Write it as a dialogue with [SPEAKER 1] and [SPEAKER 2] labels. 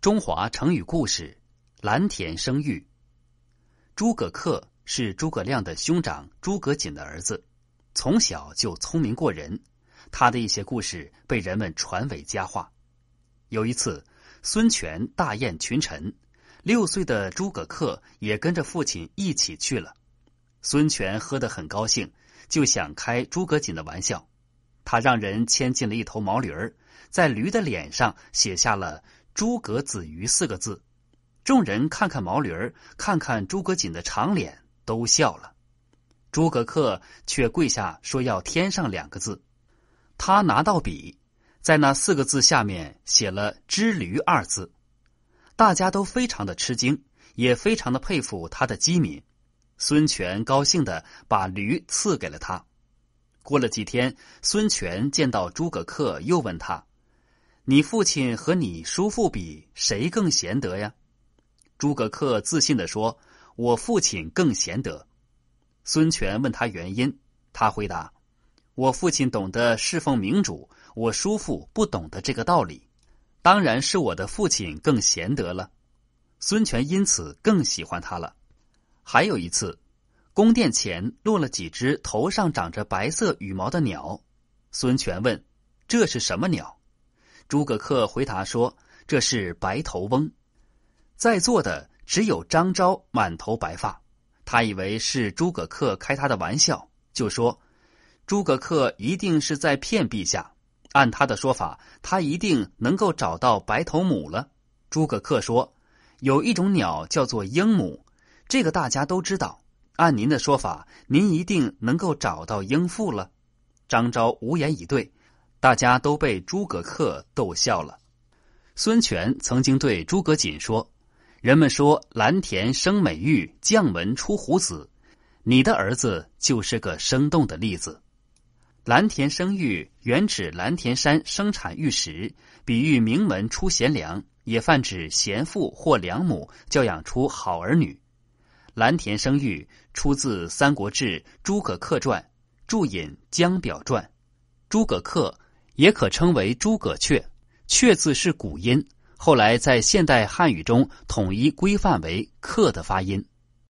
[SPEAKER 1] 中华成语故事：蓝田生玉。诸葛恪是诸葛亮的兄长诸葛瑾的儿子，从小就聪明过人。他的一些故事被人们传为佳话。有一次，孙权大宴群臣，六岁的诸葛恪也跟着父亲一起去了。孙权喝得很高兴，就想开诸葛瑾的玩笑。他让人牵进了一头毛驴儿，在驴的脸上写下了“诸葛子瑜”四个字。众人看看毛驴儿，看看诸葛瑾的长脸，都笑了。诸葛恪却跪下说要添上两个字。他拿到笔，在那四个字下面写了“知驴”二字。大家都非常的吃惊，也非常的佩服他的机敏。孙权高兴的把驴赐给了他。过了几天，孙权见到诸葛恪，又问他：“你父亲和你叔父比，谁更贤德呀？”诸葛恪自信的说：“我父亲更贤德。”孙权问他原因，他回答：“我父亲懂得侍奉明主，我叔父不懂得这个道理，当然是我的父亲更贤德了。”孙权因此更喜欢他了。还有一次。宫殿前落了几只头上长着白色羽毛的鸟，孙权问：“这是什么鸟？”诸葛恪回答说：“这是白头翁。”在座的只有张昭满头白发，他以为是诸葛恪开他的玩笑，就说：“诸葛恪一定是在骗陛下。按他的说法，他一定能够找到白头母了。”诸葛恪说：“有一种鸟叫做鹰母，这个大家都知道。”按您的说法，您一定能够找到鹰父了。张昭无言以对，大家都被诸葛恪逗笑了。孙权曾经对诸葛瑾说：“人们说蓝田生美玉，将门出虎子，你的儿子就是个生动的例子。蓝田生玉原指蓝田山生产玉石，比喻名门出贤良，也泛指贤父或良母教养出好儿女。”蓝田生育出自《三国志·诸葛恪传》，注引《江表传》。诸葛恪也可称为诸葛阙，阙字是古音，后来在现代汉语中统一规范为“克”的发音。